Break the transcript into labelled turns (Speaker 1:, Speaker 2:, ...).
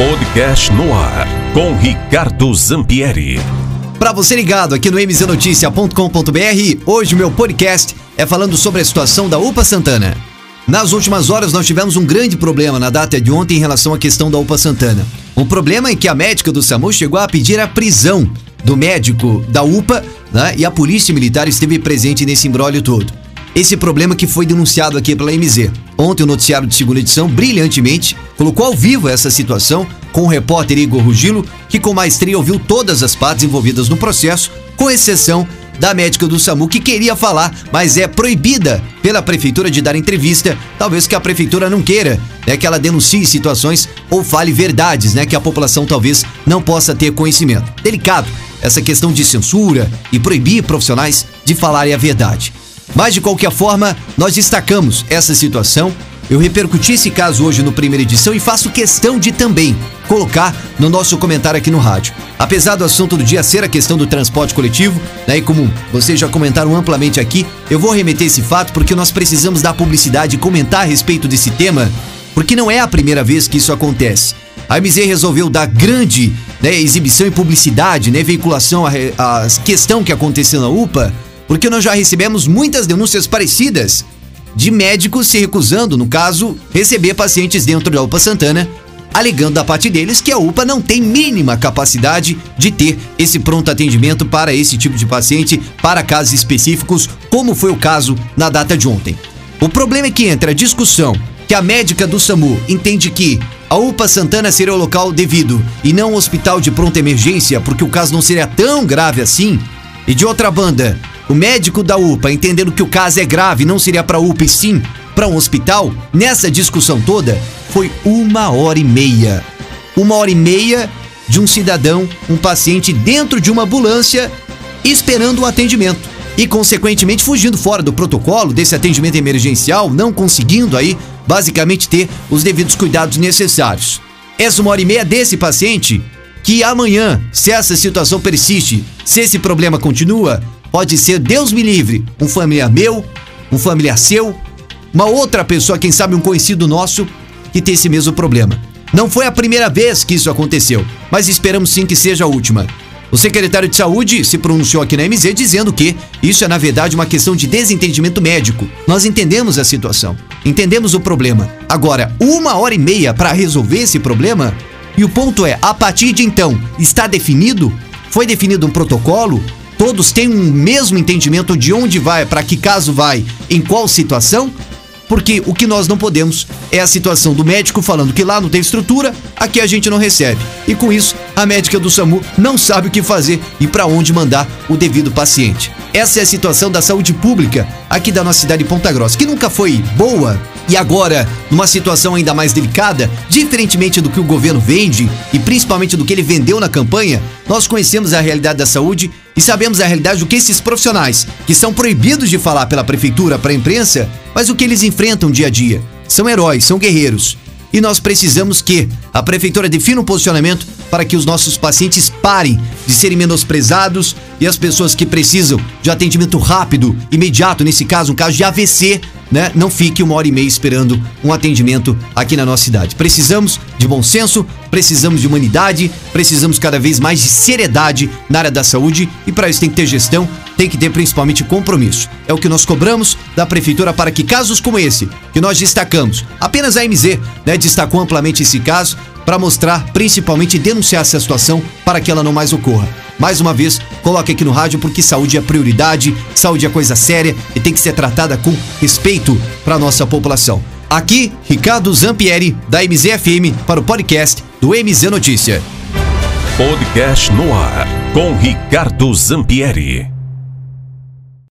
Speaker 1: Podcast no ar com Ricardo Zampieri.
Speaker 2: Para você ligado aqui no mznoticia.com.br, hoje meu podcast é falando sobre a situação da UPA Santana. Nas últimas horas nós tivemos um grande problema na data de ontem em relação à questão da UPA Santana. O problema é que a médica do SAMU chegou a pedir a prisão do médico da UPA né, e a polícia militar esteve presente nesse imbróglio todo esse problema que foi denunciado aqui pela MZ. Ontem o noticiário de segunda edição, brilhantemente, colocou ao vivo essa situação com o repórter Igor Rugilo, que com maestria ouviu todas as partes envolvidas no processo, com exceção da médica do SAMU que queria falar, mas é proibida pela prefeitura de dar entrevista, talvez que a prefeitura não queira, né, que ela denuncie situações ou fale verdades, né, que a população talvez não possa ter conhecimento. Delicado essa questão de censura e proibir profissionais de falarem a verdade. Mas de qualquer forma, nós destacamos essa situação. Eu repercuti esse caso hoje no primeira edição e faço questão de também colocar no nosso comentário aqui no rádio. Apesar do assunto do dia ser a questão do transporte coletivo, né, e como vocês já comentaram amplamente aqui, eu vou remeter esse fato porque nós precisamos dar publicidade e comentar a respeito desse tema, porque não é a primeira vez que isso acontece. A MZ resolveu dar grande né, exibição e publicidade, né, veiculação à, à questão que aconteceu na UPA, porque nós já recebemos muitas denúncias parecidas de médicos se recusando, no caso, receber pacientes dentro da UPA Santana, alegando da parte deles que a UPA não tem mínima capacidade de ter esse pronto atendimento para esse tipo de paciente, para casos específicos, como foi o caso na data de ontem. O problema é que entra a discussão que a médica do SAMU entende que a UPA Santana seria o local devido e não um hospital de pronta emergência, porque o caso não seria tão grave assim. E de outra banda, o médico da UPA, entendendo que o caso é grave, não seria para UPA e sim para um hospital, nessa discussão toda, foi uma hora e meia. Uma hora e meia de um cidadão, um paciente dentro de uma ambulância, esperando o atendimento. E, consequentemente, fugindo fora do protocolo desse atendimento emergencial, não conseguindo aí, basicamente, ter os devidos cuidados necessários. Essa uma hora e meia desse paciente, que amanhã, se essa situação persiste, se esse problema continua, Pode ser, Deus me livre, um familiar meu, um familiar seu, uma outra pessoa, quem sabe um conhecido nosso, que tem esse mesmo problema. Não foi a primeira vez que isso aconteceu, mas esperamos sim que seja a última. O secretário de Saúde se pronunciou aqui na MZ dizendo que isso é na verdade uma questão de desentendimento médico. Nós entendemos a situação, entendemos o problema. Agora, uma hora e meia para resolver esse problema? E o ponto é, a partir de então, está definido? Foi definido um protocolo? Todos têm um mesmo entendimento de onde vai, para que caso vai, em qual situação? Porque o que nós não podemos é a situação do médico falando que lá não tem estrutura, aqui a gente não recebe. E com isso, a médica do SAMU não sabe o que fazer e para onde mandar o devido paciente. Essa é a situação da saúde pública aqui da nossa cidade de Ponta Grossa, que nunca foi boa e agora, numa situação ainda mais delicada, diferentemente do que o governo vende e principalmente do que ele vendeu na campanha, nós conhecemos a realidade da saúde e sabemos a realidade do que esses profissionais, que são proibidos de falar pela prefeitura para a imprensa, mas o que eles enfrentam dia a dia. São heróis, são guerreiros. E nós precisamos que a prefeitura defina um posicionamento para que os nossos pacientes parem de serem menosprezados e as pessoas que precisam de atendimento rápido, imediato, nesse caso, um caso de AVC, né, não fique uma hora e meia esperando um atendimento aqui na nossa cidade. Precisamos de bom senso, precisamos de humanidade, precisamos cada vez mais de seriedade na área da saúde e para isso tem que ter gestão, tem que ter principalmente compromisso. É o que nós cobramos da prefeitura para que casos como esse, que nós destacamos, apenas a MZ, né, destacou amplamente esse caso para mostrar, principalmente denunciar essa situação para que ela não mais ocorra. Mais uma vez, coloque aqui no rádio porque saúde é prioridade, saúde é coisa séria e tem que ser tratada com respeito para nossa população. Aqui, Ricardo Zampieri, da MZFM, para o podcast do MZ Notícia.
Speaker 1: Podcast no ar, com Ricardo Zampieri.